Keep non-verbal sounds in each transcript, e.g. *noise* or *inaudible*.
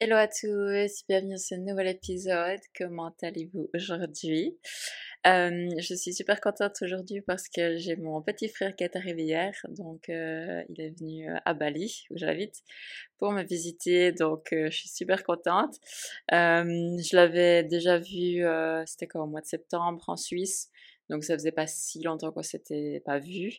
Hello à tous, bienvenue dans ce nouvel épisode. Comment allez-vous aujourd'hui? Euh, Je suis super contente aujourd'hui parce que j'ai mon petit frère qui est arrivé hier, donc euh, il est venu à Bali où j'habite pour me visiter, donc euh, je suis super contente. je l'avais déjà vu, c'était quoi au mois de septembre en Suisse. Donc ça faisait pas si longtemps qu'on s'était pas vu.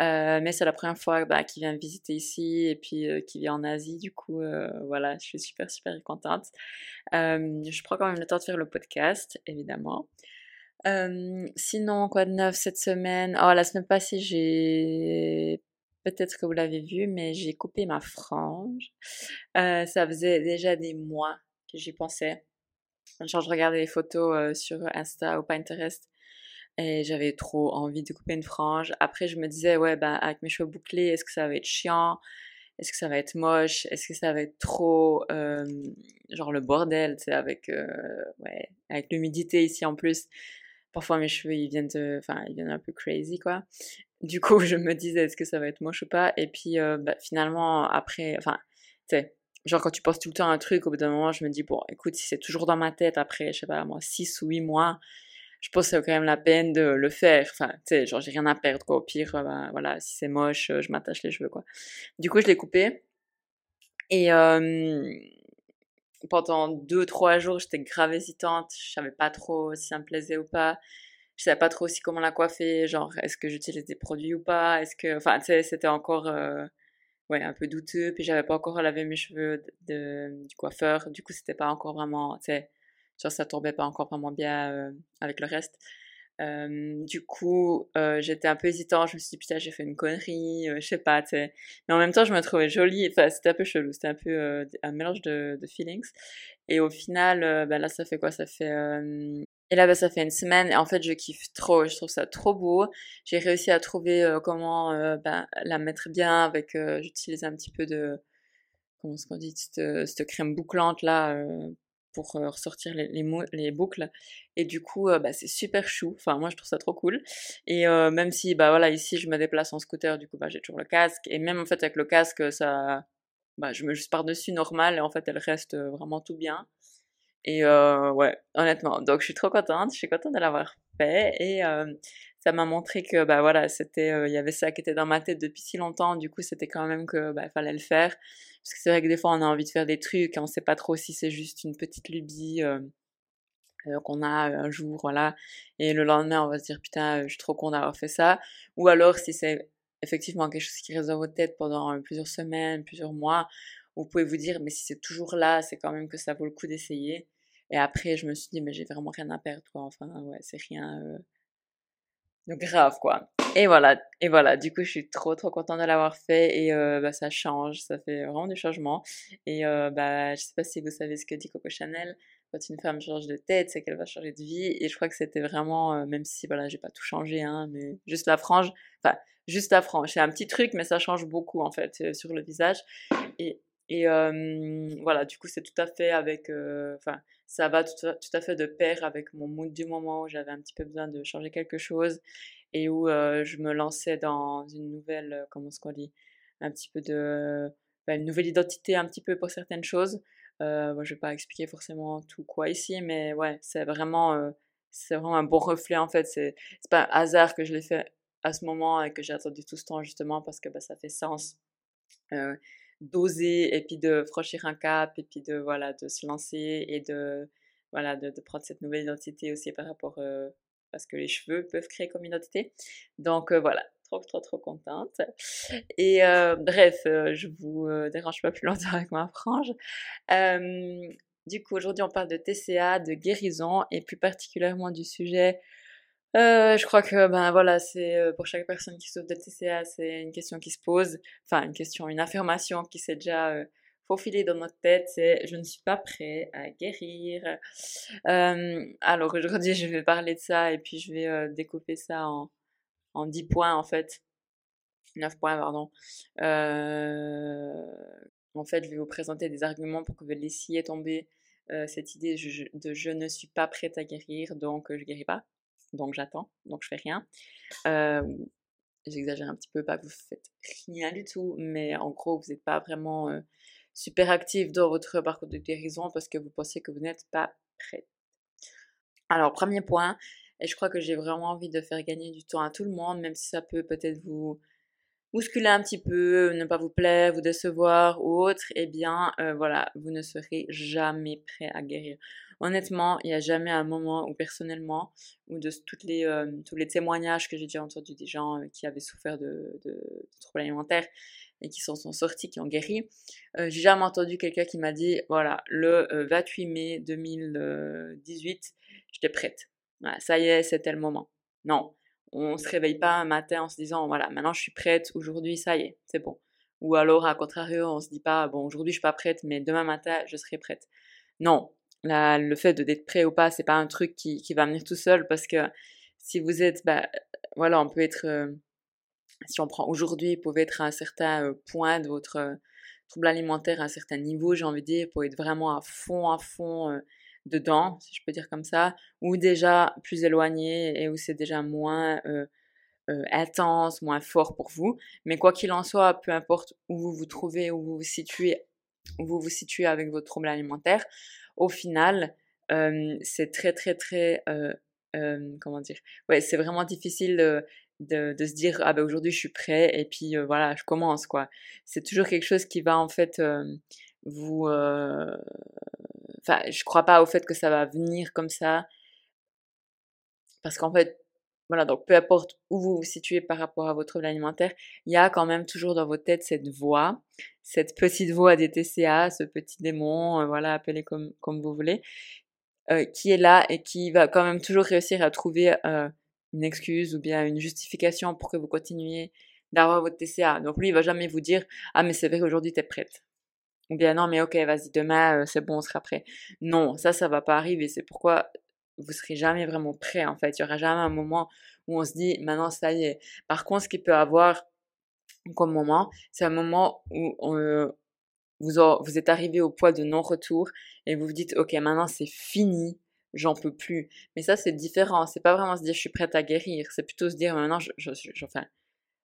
Euh, mais c'est la première fois bah, qu'il vient visiter ici et puis euh, qu'il vient en Asie. Du coup, euh, voilà, je suis super super contente. je prends quand même le temps de faire le podcast, évidemment. sinon, quoi de neuf cette semaine? Oh, la semaine passée, j'ai peut-être que vous l'avez vu, mais j'ai coupé ma frange. ça faisait déjà des mois que j'y pensais. Genre, je regardais les photos sur Insta ou Pinterest et j'avais trop envie de couper une frange. Après, je me disais, ouais, bah, avec mes cheveux bouclés, est-ce que ça va être chiant? Est-ce que ça va être moche? Est-ce que ça va être trop, euh, genre le bordel, tu sais, avec, euh, ouais, avec l'humidité ici en plus. Parfois, mes cheveux, ils viennent ils viennent un peu crazy, quoi. Du coup, *laughs* je me disais, est-ce que ça va être moche ou pas? Et puis, euh, bah, finalement, après, enfin, tu sais, genre quand tu penses tout le temps à un truc, au bout d'un moment, je me dis, bon, écoute, si c'est toujours dans ma tête après, je sais pas, moi, 6 ou 8 mois, je pense que c'est quand même la peine de le faire. Enfin, tu sais, genre, j'ai rien à perdre, quoi. Au pire, euh, ben, voilà, si c'est moche, euh, je m'attache les cheveux, quoi. Du coup, je l'ai coupé. Et pendant deux, trois jours, j'étais grave hésitante. Je savais pas trop si ça me plaisait ou pas. Je savais pas trop aussi comment la coiffer. Genre, est-ce que j'utilise des produits ou pas? Est-ce que, enfin, tu sais, c'était encore, euh, ouais, un peu douteux. Puis j'avais pas encore lavé mes cheveux du coiffeur. Du coup, c'était pas encore vraiment, tu sais, Genre, ça tombait pas encore vraiment bien euh, avec le reste. du coup, euh, j'étais un peu hésitant. Je me suis dit, putain, j'ai fait une connerie, euh, je sais pas, tu sais. Mais en même temps, je me trouvais jolie. Enfin, c'était un peu chelou. C'était un peu un mélange de, de, feelings. Et au final, ben là, ça fait quoi? Ça fait. Et là, ben, ça fait une semaine. Et en fait, je kiffe trop. Je trouve ça trop beau. J'ai réussi à trouver comment ben, la mettre bien avec. J'utilise un petit peu de. Comment est-ce qu'on dit cette, cette crème bouclante là pour ressortir les, les, les, boucles. Et du coup, bah, c'est super chou. Enfin, moi, je trouve ça trop cool. Et même si, bah voilà, ici, je me déplace en scooter, du coup, bah, j'ai toujours le casque. Et même, en fait, avec le casque, ça, bah, je me juste par-dessus normal. Et en fait, elle reste vraiment tout bien. Et ouais, honnêtement. Donc, je suis trop contente. Je suis contente de l'avoir fait. Et ça m'a montré que, bah voilà, c'était, il y avait ça qui était dans ma tête depuis si longtemps. Du coup, c'était quand même que, bah, fallait le faire. Parce que c'est vrai que des fois, on a envie de faire des trucs et on sait pas trop si c'est juste une petite lubie euh, euh, qu'on a un jour, voilà. Et le lendemain, on va se dire, putain, je suis trop con d'avoir fait ça. Ou alors, si c'est effectivement quelque chose qui reste dans votre tête pendant euh, plusieurs semaines, plusieurs mois, vous pouvez vous dire, mais si c'est toujours là, c'est quand même que ça vaut le coup d'essayer. Et après, je me suis dit, mais j'ai vraiment rien à perdre, quoi. Enfin, ouais, c'est rien. Donc grave quoi. Et voilà, et voilà, du coup je suis trop trop contente de l'avoir fait et euh, bah, ça change, ça fait vraiment du changement. Et euh, bah, je sais pas si vous savez ce que dit Coco Chanel, quand une femme change de tête, c'est qu'elle va changer de vie. Et je crois que c'était vraiment, euh, même si voilà, j'ai pas tout changé, hein, mais juste la frange, enfin juste la frange, c'est un petit truc, mais ça change beaucoup en fait sur le visage. Et et voilà, du coup, c'est tout à fait avec. Enfin, ça va tout à, tout à, fait de pair avec mon mood du moment où j'avais un petit peu besoin de changer quelque chose et où je me lançais dans une nouvelle. comment est-ce qu'on dit? Un petit peu de. Ben, une nouvelle identité, un petit peu pour certaines choses. Euh, je vais pas expliquer forcément tout quoi ici, mais ouais, c'est vraiment. c'est vraiment un bon reflet en fait. C'est pas un hasard que je l'ai fait à ce moment et que j'ai attendu tout ce temps justement parce que bah, ça fait sens. D'oser et puis de franchir un cap et puis de voilà de se lancer et de voilà de, prendre cette nouvelle identité aussi par rapport euh, à ce que les cheveux peuvent créer comme identité. Donc euh, voilà trop trop trop contente. Et euh, bref je vous dérange pas plus longtemps avec ma frange. Du coup aujourd'hui on parle de TCA de guérison et plus particulièrement du sujet euh, je crois que ben voilà, c'est euh, pour chaque personne qui souffre de TCA, c'est une question qui se pose, enfin une question, une affirmation qui s'est déjà euh, faufilée dans notre tête, c'est je ne suis pas prêt à guérir. Alors aujourd'hui, je vais parler de ça et puis je vais découper ça en en 10 points en fait. 9 points pardon. en fait, je vais vous présenter des arguments pour que vous laissiez tomber cette idée de je ne suis pas prête à guérir, donc je guéris pas donc j'attends, donc je fais rien. J'exagère un petit peu, pas que vous faites rien du tout, mais en gros, vous n'êtes pas vraiment super actif dans votre parcours de guérison parce que vous pensez que vous n'êtes pas prête. Alors, premier point, et je crois que j'ai vraiment envie de faire gagner du temps à tout le monde, même si ça peut peut-être vous bousculer un petit peu, ne pas vous plaire, vous décevoir ou autre, eh bien, voilà, vous ne serez jamais prêt à guérir. Honnêtement, il n'y a jamais un moment où personnellement, ou de toutes les, euh, tous les témoignages que j'ai déjà entendus des gens euh, qui avaient souffert de, troubles alimentaires et qui s'en sont sortis, qui ont guéri, j'ai jamais entendu quelqu'un qui m'a dit, voilà, le 28 mai 2018, j'étais prête. ça y est, c'était le moment. Non, on se réveille pas un matin en se disant, voilà, maintenant je suis prête, aujourd'hui, ça y est, c'est bon. Ou alors, à contrario, on se dit pas, bon, aujourd'hui je suis pas prête, mais demain matin, je serai prête. Non, le fait d'être prêt ou pas, c'est pas un truc qui, va venir tout seul parce que si vous êtes, bah, voilà, on peut être, euh, si on prend aujourd'hui, vous pouvez être à un certain euh, point de votre euh, trouble alimentaire, à un certain niveau, j'ai envie de dire, pour être vraiment à fond, à fond dedans, si je peux dire comme ça, ou déjà plus éloigné et où c'est déjà moins intense, moins fort pour vous. Mais quoi qu'il en soit, peu importe où vous vous trouvez, où vous vous situez, où vous vous situez avec votre trouble alimentaire, au final, c'est très très très comment dire? Ouais c'est vraiment difficile de, de, se dire ah ben aujourd'hui je suis prêt et puis voilà je commence quoi c'est toujours quelque chose qui va en fait vous enfin je crois pas au fait que ça va venir comme ça. Parce qu'en fait voilà, donc peu importe où vous vous situez par rapport à votre trouble alimentaire, il y a quand même toujours dans votre tête cette voix, cette petite voix des TCA, ce petit démon, euh, voilà, appelez comme, comme vous voulez, euh, qui est là et qui va quand même toujours réussir à trouver euh, une excuse ou bien une justification pour que vous continuiez d'avoir votre TCA. Donc lui, il va jamais vous dire Ah, mais c'est vrai qu'aujourd'hui, tu es prête. Ou bien non, mais ok, vas-y, demain, c'est bon, on sera prêt. Non, ça, ça va pas arriver. C'est pourquoi vous serez jamais vraiment prêt en fait. Il y aura jamais un moment où on se dit maintenant ça y est. Par contre, ce qu'il peut avoir comme moment, c'est un moment où vous, vous êtes arrivé au point de non-retour et vous vous dites ok maintenant c'est fini, j'en peux plus. Mais ça c'est différent. C'est pas vraiment se dire je suis prête à guérir. C'est plutôt se dire maintenant je, je, je enfin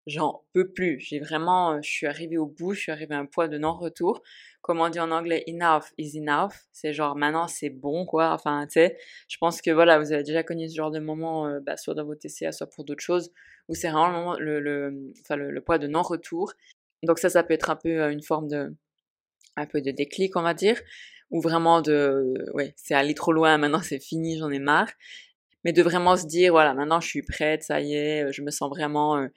j'en peux plus. J'ai vraiment, euh, je suis arrivée au bout, je suis arrivée à un point de non-retour. Comme on dit en anglais, enough is enough. C'est genre maintenant c'est bon quoi. Enfin, tu sais, je pense que voilà, vous avez déjà connu ce genre de moment, euh, bah, soit dans vos TCA, soit pour d'autres choses, où c'est vraiment le, le, enfin, le, point de non-retour. Donc ça, ça peut être un peu euh, une forme de, un peu de déclic, on va dire, ou vraiment de, ouais, c'est allé trop loin, maintenant c'est fini, j'en ai marre. Mais de vraiment se dire, voilà, maintenant je suis prête, ça y est, je me sens vraiment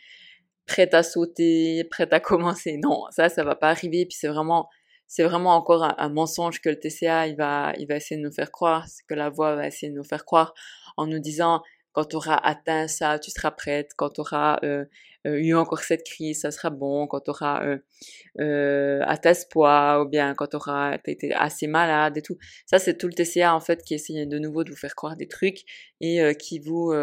prête à sauter, prête à commencer. Non, ça, ça va pas arriver. Puis c'est vraiment, c'est vraiment encore un, mensonge que le TCA, il va, il va essayer de nous faire croire, que la voix va essayer de nous faire croire en nous disant, quand tu auras atteint ça, tu seras prête. Quand tu auras euh, euh, eu encore cette crise, ça sera bon. Quand tu auras euh, euh, atteint ce poids, ou bien quand tu auras été assez malade et tout. Ça, c'est tout le TCA, en fait, qui essaie de nouveau de vous faire croire des trucs et qui vous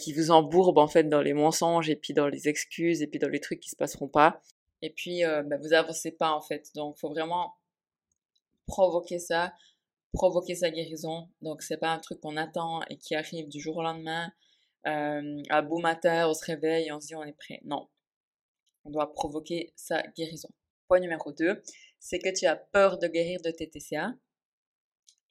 qui vous embourbe en fait dans les mensonges et puis dans les excuses et puis dans les trucs qui se passeront pas. Et puis euh, bah, vous avancez pas en fait. Donc faut vraiment provoquer ça, provoquer sa guérison. Donc c'est pas un truc qu'on attend et qui arrive du jour au lendemain. Euh, à beau matin, on se réveille on se dit on est prêt. Non, on doit provoquer sa guérison. Point numéro 2, c'est que tu as peur de guérir de tes TCA.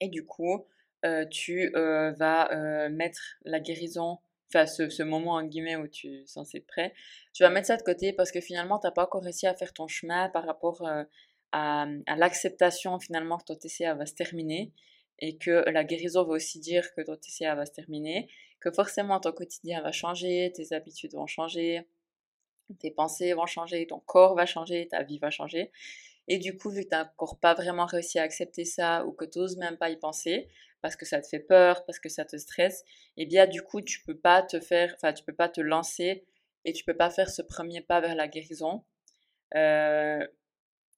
Et du coup, euh, tu euh, vas euh, mettre la guérison enfin ce, moment en guillemets où tu es censé être prêt, tu vas mettre ça de côté parce que finalement tu n'as pas encore réussi à faire ton chemin par rapport euh, à, l'acceptation finalement que ton TCA va se terminer et que la guérison va aussi dire que ton TCA va se terminer, que forcément ton quotidien va changer, tes habitudes vont changer, tes pensées vont changer, ton corps va changer, ta vie va changer. Et du coup, vu que tu n'as encore pas vraiment réussi à accepter ça ou que tu n'oses même pas y penser, parce que ça te fait peur, parce que ça te stresse, eh bien du coup tu peux pas te faire, enfin tu peux pas te lancer et tu peux pas faire ce premier pas vers la guérison. Euh,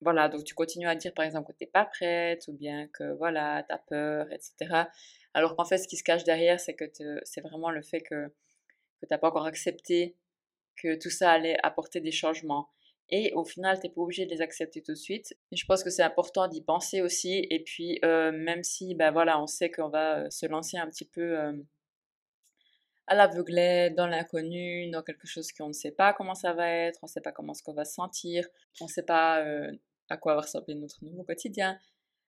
voilà, donc tu continues à dire par exemple que tu n'es pas prête ou bien que voilà, tu as peur, etc. Alors qu'en fait ce qui se cache derrière c'est que c'est vraiment le fait que, que tu n'as pas encore accepté que tout ça allait apporter des changements. Et au final, tu n'es pas obligé de les accepter tout de suite. Et je pense que c'est important d'y penser aussi. Et puis, euh, même si, ben voilà, on sait qu'on va euh, se lancer un petit peu euh, à l'aveuglette, dans l'inconnu, dans quelque chose qu'on ne sait pas comment ça va être, on ne sait pas comment ce qu'on va se sentir, on ne sait pas à quoi va ressembler notre nouveau quotidien,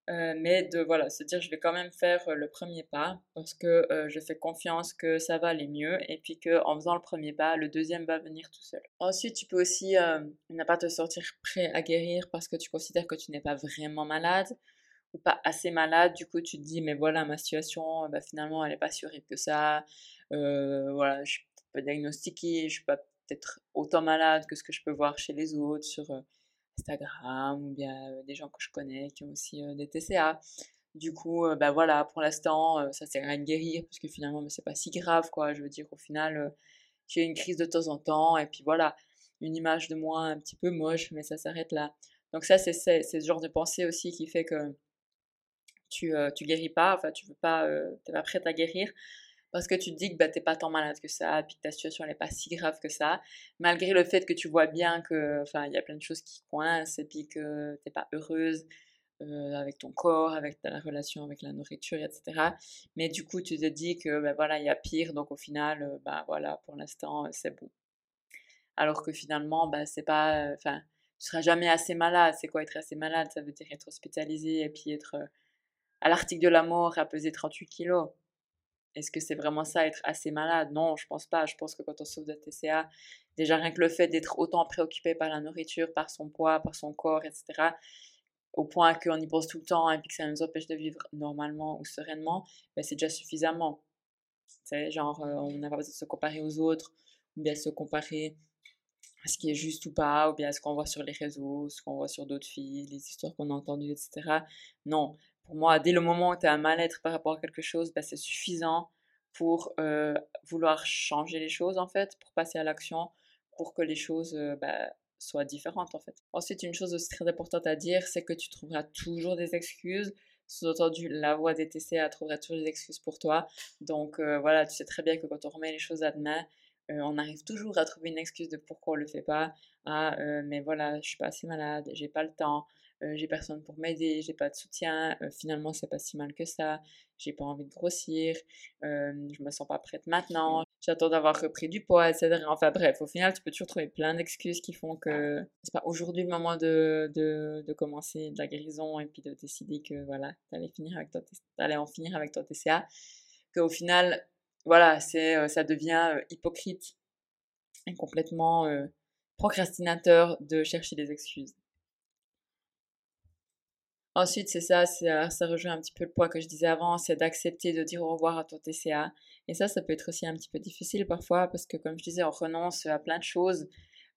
euh, mais de voilà, se dire je vais quand même faire euh, le premier pas parce que euh, je fais confiance que ça va aller mieux et puis que en faisant le premier pas, le deuxième va venir tout seul. Ensuite, tu peux aussi ne pas te sortir prêt à guérir parce que tu considères que tu n'es pas vraiment malade ou pas assez malade. Du coup, tu te dis mais voilà ma situation, bah, finalement elle n'est pas si horrible que ça. voilà, je suis pas diagnostiquée, je suis pas peut-être autant malade que ce que je peux voir chez les autres sur Instagram ou bien des gens que je connais qui ont aussi des TCA. Du coup, bah voilà, pour l'instant, ça sert à rien de guérir parce que finalement, c'est pas si grave, quoi. Je veux dire, au final, j'ai une crise de temps en temps et puis voilà, une image de moi un petit peu moche, mais ça s'arrête là. Donc ça, c'est ce genre de pensée aussi qui fait que tu, tu guéris pas, enfin, tu veux pas, t'es pas prête à guérir parce que tu te dis que bah, t'es pas tant malade que ça, puis que ta situation n'est pas si grave que ça, malgré le fait que tu vois bien que, enfin, il y a plein de choses qui coincent, et puis que t'es pas heureuse euh, avec ton corps, avec ta relation avec la nourriture, etc. Mais du coup, tu te dis que, bah, voilà, il y a pire, donc au final, euh, bah voilà, pour l'instant, euh, c'est bon. Alors que finalement, bah, c'est pas, enfin, tu seras jamais assez malade. C'est quoi être assez malade? Ça veut dire être hospitalisé et puis être à l'article de la mort à peser 38 kilos. Est-ce que c'est vraiment ça, être assez malade? Non, je pense pas. Je pense que quand on souffre de TCA, déjà rien que le fait d'être autant préoccupé par la nourriture, par son poids, par son corps, etc., au point qu'on y pense tout le temps et puis que ça nous empêche de vivre normalement ou sereinement, ben c'est déjà suffisamment. C'est genre, euh, on n'a pas besoin de se comparer aux autres, ou bien se comparer à ce qui est juste ou pas, ou bien à ce qu'on voit sur les réseaux, ce qu'on voit sur d'autres filles, les histoires qu'on a entendues, etc. Non, pour moi, dès le moment où tu as un mal-être par rapport à quelque chose, bah, c'est suffisant pour vouloir changer les choses en fait, pour passer à l'action, pour que les choses bah, soient différentes en fait. Ensuite, une chose aussi très importante à dire, c'est que tu trouveras toujours des excuses. Sous-entendu, la voix des TCA trouvera toujours des excuses pour toi. Donc voilà, tu sais très bien que quand on remet les choses à demain, on arrive toujours à trouver une excuse de pourquoi on le fait pas. Ah, mais voilà, je suis pas assez malade, j'ai pas le temps, euh, j'ai personne pour m'aider, j'ai pas de soutien, euh, finalement c'est pas si mal que ça, j'ai pas envie de grossir, euh, je me sens pas prête maintenant, j'attends d'avoir repris du poids, etc. Enfin bref, au final tu peux toujours trouver plein d'excuses qui font que c'est pas aujourd'hui le moment de, de, de, commencer de la guérison et puis de décider que voilà, t'allais finir avec ton, allais en finir avec ton TCA, qu'au final, voilà, c'est, ça devient hypocrite et complètement procrastinateur de chercher des excuses. Ensuite, c'est ça, ça rejoint un petit peu le point que je disais avant, c'est d'accepter de dire au revoir à ton TCA. Et ça, ça peut être aussi un petit peu difficile parfois parce que, comme je disais, on renonce à plein de choses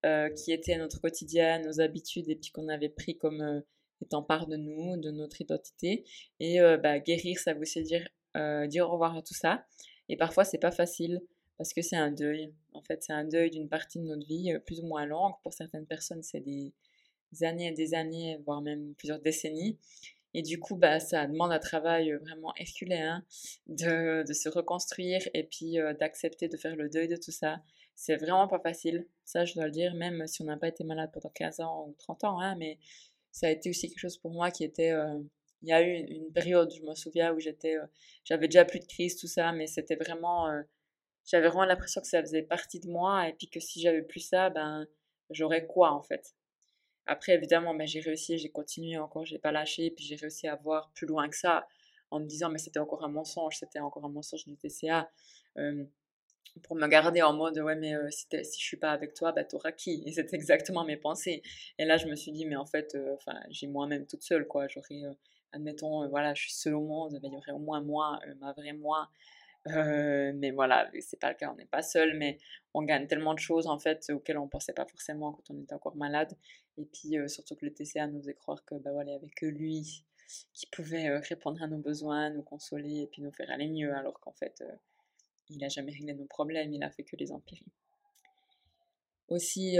euh, qui étaient notre quotidien, nos habitudes et puis qu'on avait pris comme euh, étant part de nous, de notre identité. Et euh, bah, guérir, ça veut aussi dire dire au revoir à tout ça. Et parfois, c'est pas facile parce que c'est un deuil. En fait, c'est un deuil d'une partie de notre vie plus ou moins longue. Pour certaines personnes, c'est des années et des années, voire même plusieurs décennies. Et du coup, bah, ça demande un travail vraiment herculéen de, de se reconstruire et puis d'accepter de faire le deuil de tout ça. C'est vraiment pas facile, ça je dois le dire, même si on n'a pas été malade pendant 15 ans ou 30 ans, hein, mais ça a été aussi quelque chose pour moi qui était... il y a eu une, période, je me souviens, où j'étais, j'avais déjà plus de crise, tout ça, mais c'était vraiment... j'avais vraiment l'impression que ça faisait partie de moi et puis que si j'avais plus ça, ben j'aurais quoi en fait? Après, évidemment, mais j'ai réussi, j'ai continué encore, j'ai pas lâché, puis j'ai réussi à voir plus loin que ça en me disant, mais c'était encore un mensonge, c'était encore un mensonge du TCA. pour me garder en mode, ouais, mais si, si je suis pas avec toi, bah, t'auras qui? Et c'est *laughs* exactement mes pensées. Et là, je me suis dit, mais en fait, j'ai moi-même toute seule, quoi. J'aurais, admettons, voilà, je suis seule au monde, il y aurait au moins moi, ma vraie moi, euh, mais voilà, c'est pas le cas, on n'est pas seul, mais on gagne tellement de choses en fait auxquelles on pensait pas forcément quand on était encore malade. Et puis euh, surtout que le TCA nous faisait croire que bah voilà, que lui qui pouvait euh, répondre à nos besoins, nous consoler et puis nous faire aller mieux, alors qu'en fait, il n'a jamais réglé nos problèmes, il a fait que les empirer. Aussi,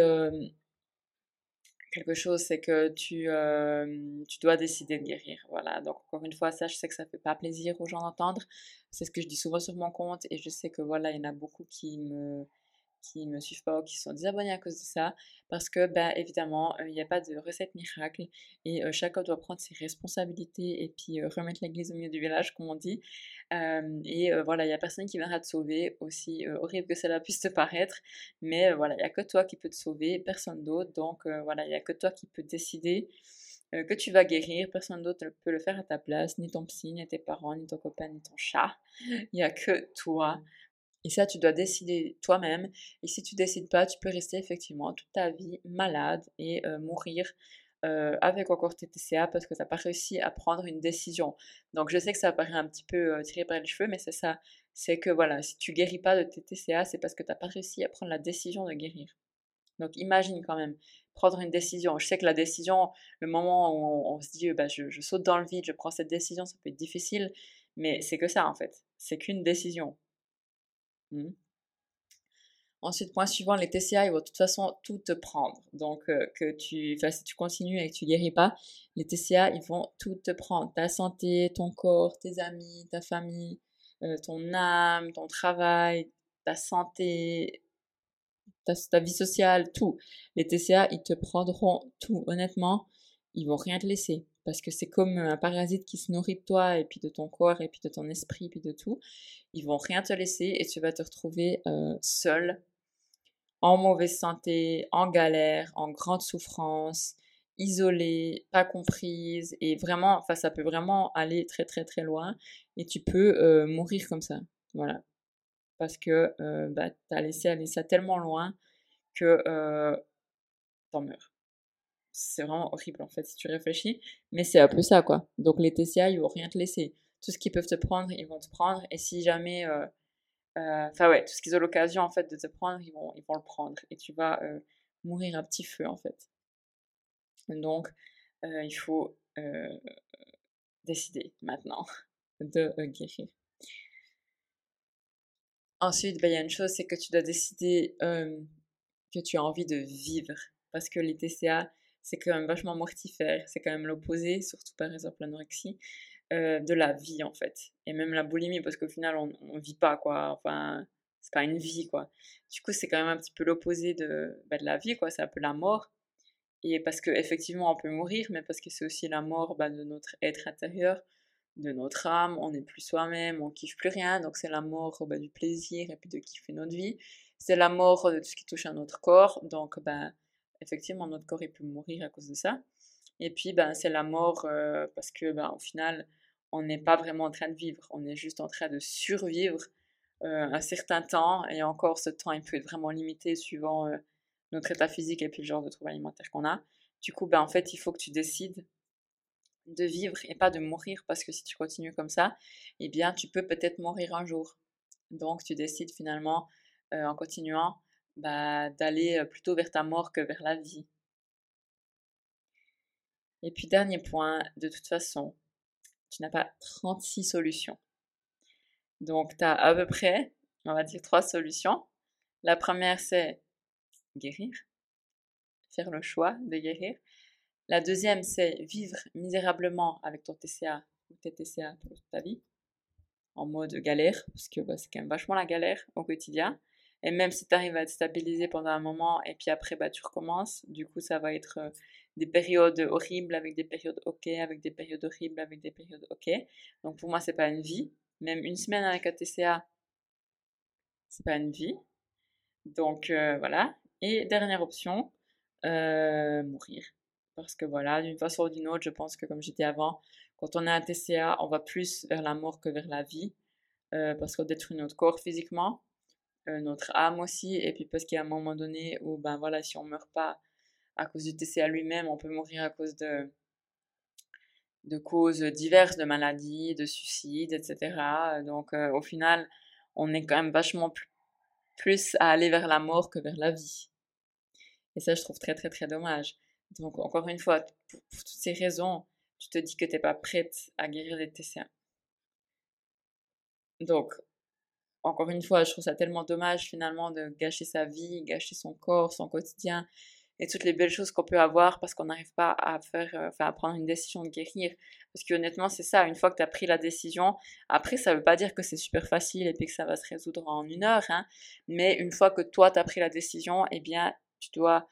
quelque chose, c'est que tu, euh, tu dois décider de guérir. Voilà, donc encore une fois, ça, je sais que ça fait pas plaisir aux gens d'entendre. C'est ce que je dis souvent sur mon compte et je sais que voilà, il y en a beaucoup qui me, qui me suivent pas ou qui sont désabonnés à cause de ça. Parce que, ben, évidemment, euh, il n'y a pas de recette miracle et euh, chacun doit prendre ses responsabilités et puis euh, remettre l'église au milieu du village, comme on dit. et voilà, il n'y a personne qui viendra te sauver, aussi horrible que cela puisse te paraître. Mais voilà, il n'y a que toi qui peux te sauver, personne d'autre. Donc voilà, il n'y a que toi qui peux décider euh, que tu vas guérir. Personne d'autre ne peut le faire à ta place, ni ton psy, ni tes parents, ni ton copain, ni ton chat. Il n'y a que toi. Et ça, tu dois décider toi-même. Et si tu décides pas, tu peux rester effectivement toute ta vie malade et mourir avec encore tes TCA parce que tu n'as pas réussi à prendre une décision. Donc je sais que ça paraît un petit peu tiré par les cheveux, mais c'est ça. C'est que voilà, si tu guéris pas de tes TCA, c'est parce que tu n'as pas réussi à prendre la décision de guérir. Donc imagine quand même prendre une décision. Je sais que la décision, le moment où on, se dit bah, je, saute dans le vide, je prends cette décision, ça peut être difficile, mais c'est que ça en fait. C'est qu'une décision. Mmh. Ensuite, point suivant, les TCA, ils vont de toute façon tout te prendre. Donc, euh, que tu, si tu continues et que tu guéris pas, les TCA, ils vont tout te prendre. Ta santé, ton corps, tes amis, ta famille, euh, ton âme, ton travail, ta santé, ta, vie sociale, tout. Les TCA, ils te prendront tout. Honnêtement, ils vont rien te laisser. Parce que c'est comme un parasite qui se nourrit de toi, et puis de ton corps, et puis de ton esprit, et puis de tout. Ils vont rien te laisser, et tu vas te retrouver euh, seul, en mauvaise santé, en galère, en grande souffrance, isolée, pas comprise, et vraiment, enfin, ça peut vraiment aller très, très, très loin, et tu peux euh, mourir comme ça. Voilà parce que euh, bah, tu laissé aller ça tellement loin que euh, t'en meurs. C'est vraiment horrible en fait si tu réfléchis, mais c'est un peu ça quoi. Donc les TCA ils vont rien te laisser. Tout ce qu'ils peuvent te prendre, ils vont te prendre, et si jamais. Euh, euh, enfin ouais, tout ce qu'ils ont l'occasion en fait de te prendre, ils vont, ils vont le prendre, et tu vas mourir à petit feu en fait. Donc il faut décider maintenant *laughs* de guérir. Ensuite, bah, il y a une chose, c'est que tu dois décider que tu as envie de vivre. Parce que les TCA, c'est quand même vachement mortifère. C'est quand même l'opposé, surtout par exemple l'anorexie, de la vie en fait. Et même la boulimie, parce qu'au final, on ne vit pas quoi. Enfin, c'est pas une vie quoi. Du coup, c'est quand même un petit peu l'opposé de, bah, de la vie quoi. C'est un peu la mort. Et parce qu'effectivement, on peut mourir, mais parce que c'est aussi la mort bah, de notre être intérieur, de notre âme, on n'est plus soi-même, on kiffe plus rien, donc c'est la mort bah, du plaisir et puis de kiffer notre vie. C'est la mort de tout ce qui touche à notre corps, donc bah, effectivement notre corps peut mourir à cause de ça. Et puis ben, c'est la mort euh, parce que ben, au final on n'est pas vraiment en train de vivre, on est juste en train de survivre euh, un certain temps et encore ce temps il peut être vraiment limité suivant euh, notre état physique et puis le genre de trouble alimentaire qu'on a. Du coup ben, en fait il faut que tu décides de vivre et pas de mourir parce que si tu continues comme ça, eh bien tu peux peut-être mourir un jour. Donc tu décides finalement en continuant bah, d'aller plutôt vers ta mort que vers la vie. Et puis dernier point, de toute façon, tu n'as pas 36 solutions. Donc tu as à peu près, on va dire, trois solutions. La première, c'est guérir, faire le choix de guérir. La deuxième, c'est vivre misérablement avec ton TCA ou tes TCA toute ta vie, en mode galère, parce que bah, c'est quand même vachement la galère au quotidien. Et même si tu arrives à te stabiliser pendant un moment et puis après bah, tu recommences, du coup ça va être euh, des périodes horribles avec des périodes ok, avec des périodes horribles avec des périodes ok. Donc pour moi c'est pas une vie. Même une semaine avec un TCA, c'est pas une vie. Donc euh, voilà. Et dernière option, euh, mourir. Parce que voilà, d'une façon ou d'une autre, je pense que comme j'étais avant, quand on a un TCA, on va plus vers la mort que vers la vie. Euh, parce qu'on détruit notre corps physiquement, notre âme aussi, et puis parce qu'il y a un moment donné où, ben voilà, si on meurt pas à cause du TCA lui-même, on peut mourir à cause de, de causes diverses, de maladies, de suicides, etc. Donc euh, au final, on est quand même vachement plus, à aller vers la mort que vers la vie. Et ça, je trouve très très très dommage. Donc, encore une fois, pour, toutes ces raisons, tu te dis que tu n'es pas prête à guérir des TCA. Donc, encore une fois, je trouve ça tellement dommage finalement de gâcher sa vie, gâcher son corps, son quotidien et toutes les belles choses qu'on peut avoir parce qu'on n'arrive pas à faire, euh, à prendre une décision de guérir. Parce que honnêtement, c'est ça, une fois que tu as pris la décision, après, ça ne veut pas dire que c'est super facile et puis que ça va se résoudre en une heure, hein, mais une fois que toi, tu as pris la décision, eh bien, tu dois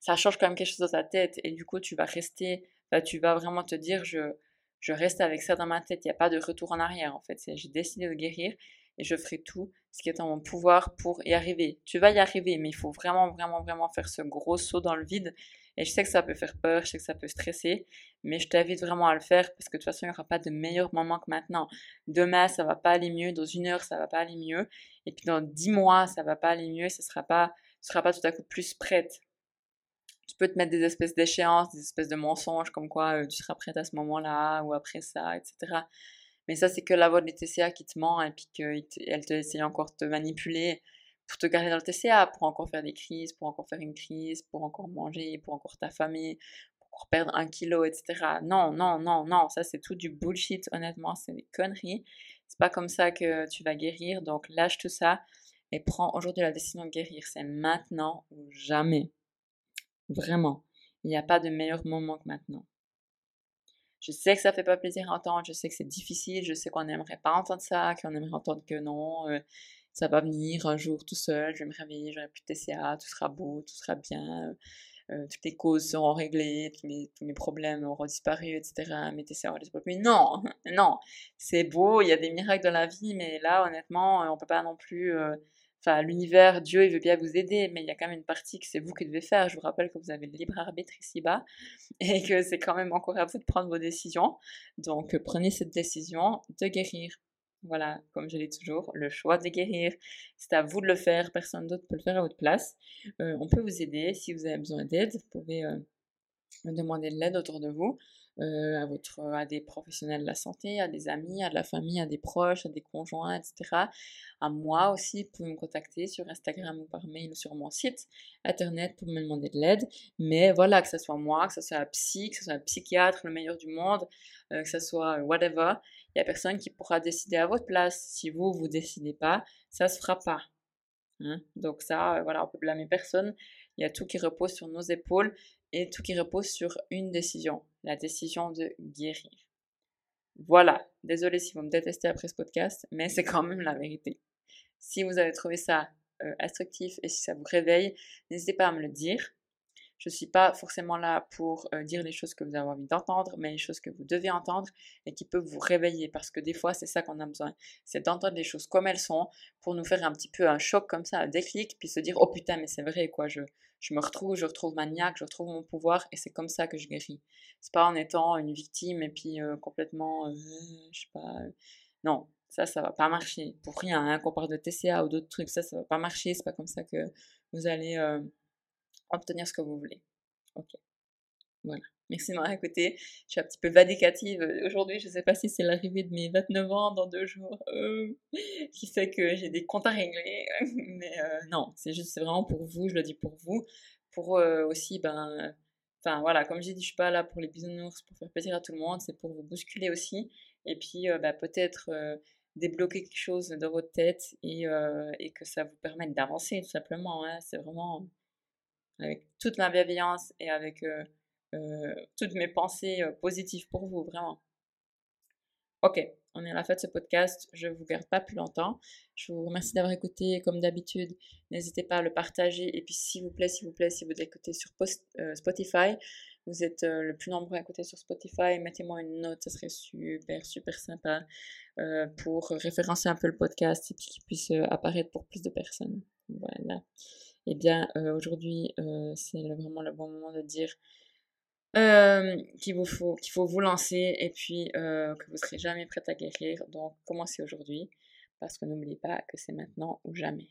ça change quand même quelque chose dans ta tête et du coup tu vas rester, tu vas vraiment te dire je, je reste avec ça dans ma tête, il n'y a pas de retour en arrière en fait, j'ai décidé de guérir et je ferai tout ce qui est en mon pouvoir pour y arriver. Tu vas y arriver mais il faut vraiment vraiment vraiment faire ce gros saut dans le vide Et je sais que ça peut faire peur, je sais que ça peut stresser, mais je t'invite vraiment à le faire parce que de toute façon, il n'y aura pas de meilleur moment que maintenant. Demain, ça va pas aller mieux, dans une heure, ça va pas aller mieux, et puis dans dix mois, ça va pas aller mieux, ce sera pas, ce sera pas tout à coup plus prête. Tu peux te mettre des espèces d'échéances, des espèces de mensonges comme quoi euh, tu seras prête à ce moment-là ou après ça, etc. Mais ça, c'est que la voix de TCA qui te ment et puis qu'elle te essaye encore de te manipuler pour te garder dans le TCA, pour encore faire des crises, pour encore faire une crise, pour encore manger, pour encore t'affamer, pour encore perdre un kilo, etc. Non, non, non, non, ça c'est tout du bullshit, honnêtement, c'est des conneries. C'est pas comme ça que tu vas guérir, donc lâche tout ça et prends aujourd'hui la décision de guérir. C'est maintenant ou jamais. Vraiment. Il n'y a pas de meilleur moment que maintenant. Je sais que ça fait pas plaisir à entendre, je sais que c'est difficile, je sais qu'on n'aimerait pas entendre ça, qu'on aimerait entendre que non, euh, ça va venir un jour tout seul, je vais me réveiller, j'aurai plus de TCA, tout sera beau, tout sera bien, euh, toutes les causes seront réglées, tous mes, problèmes auront disparu, etc. Mes TCA auront disparu. Mais non, *laughs* non, c'est beau, il y a des miracles dans la vie, mais là, honnêtement, on peut pas non plus euh, Enfin, l'univers, Dieu, il veut bien vous aider, mais il y a quand même une partie que c'est vous qui devez faire. Je vous rappelle que vous avez le libre arbitre ici-bas *laughs* et que c'est quand même encore à vous de prendre vos décisions. Donc, prenez cette décision de guérir. Voilà, comme je dis toujours, le choix de guérir, c'est à vous de le faire, personne d'autre peut le faire à votre place. Euh, on peut vous aider si vous avez besoin d'aide, vous pouvez euh, demander de l'aide autour de vous. Euh, à, votre, à des professionnels de la santé, à des amis, à de la famille, à des proches, à des conjoints, etc. À moi aussi, vous pouvez me contacter sur Instagram ou par mail ou sur mon site internet pour me demander de l'aide. Mais voilà, que ce soit moi, que ce soit un psy, que ce soit un psychiatre, le meilleur du monde, euh, que ce soit whatever, il n'y a personne qui pourra décider à votre place. Si vous, vous décidez pas, ça se fera pas. Hein. Donc ça, euh, voilà, on peut blâmer personne. Il y a tout qui repose sur nos épaules et tout qui repose sur une décision, la décision de guérir. Voilà, désolé si vous me détestez après ce podcast, mais c'est quand même la vérité. Si vous avez trouvé ça euh, instructif et si ça vous réveille, n'hésitez pas à me le dire. Je ne suis pas forcément là pour euh, dire les choses que vous avez envie d'entendre, mais les choses que vous devez entendre et qui peuvent vous réveiller. Parce que des fois, c'est ça qu'on a besoin. C'est d'entendre les choses comme elles sont pour nous faire un petit peu un choc comme ça, un déclic, puis se dire, oh putain, mais c'est vrai, quoi, je, je me retrouve, je retrouve ma niaque, je retrouve mon pouvoir et c'est comme ça que je guéris. C'est pas en étant une victime et puis euh, complètement, euh, je sais pas, non, ça, ça va pas marcher. Pour rien, hein, qu'on parle de TCA ou d'autres trucs, ça, ça va pas marcher. C'est pas comme ça que vous allez obtenir ce que vous voulez. Ok. Voilà. Merci de m'avoir écouté. Je suis un petit peu vadicative aujourd'hui. Je ne sais pas si c'est l'arrivée de mes 29 ans dans deux jours euh, *laughs* qui fait que j'ai des comptes à régler. *laughs* Mais euh, non, c'est juste, vraiment pour vous. Je le dis pour vous. Pour euh, aussi, ben, enfin voilà, comme j'ai dit, je suis pas là pour les bisounours, pour faire plaisir à tout le monde. C'est pour vous bousculer aussi. Et puis, ben, peut-être débloquer quelque chose dans votre tête et, et que ça vous permette d'avancer tout simplement. Hein. C'est vraiment avec toute ma bienveillance et avec euh, euh, toutes mes pensées euh, positives pour vous, vraiment. Ok, on est à la fin de ce podcast. Je ne vous garde pas plus longtemps. Je vous remercie d'avoir écouté comme d'habitude. N'hésitez pas à le partager. Et puis, s'il vous plaît, s'il vous plaît, si vous écoutez sur Spotify, vous êtes le plus nombreux à écouter sur Spotify, mettez-moi une note, ça serait super, super sympa pour référencer un peu le podcast et qu'il puisse apparaître pour plus de personnes. Voilà eh bien euh, aujourd'hui euh, c'est vraiment le bon moment de dire euh, qu'il faut vous lancer et puis que vous serez jamais prête à guérir. Donc commencez aujourd'hui parce que n'oubliez pas que c'est maintenant ou jamais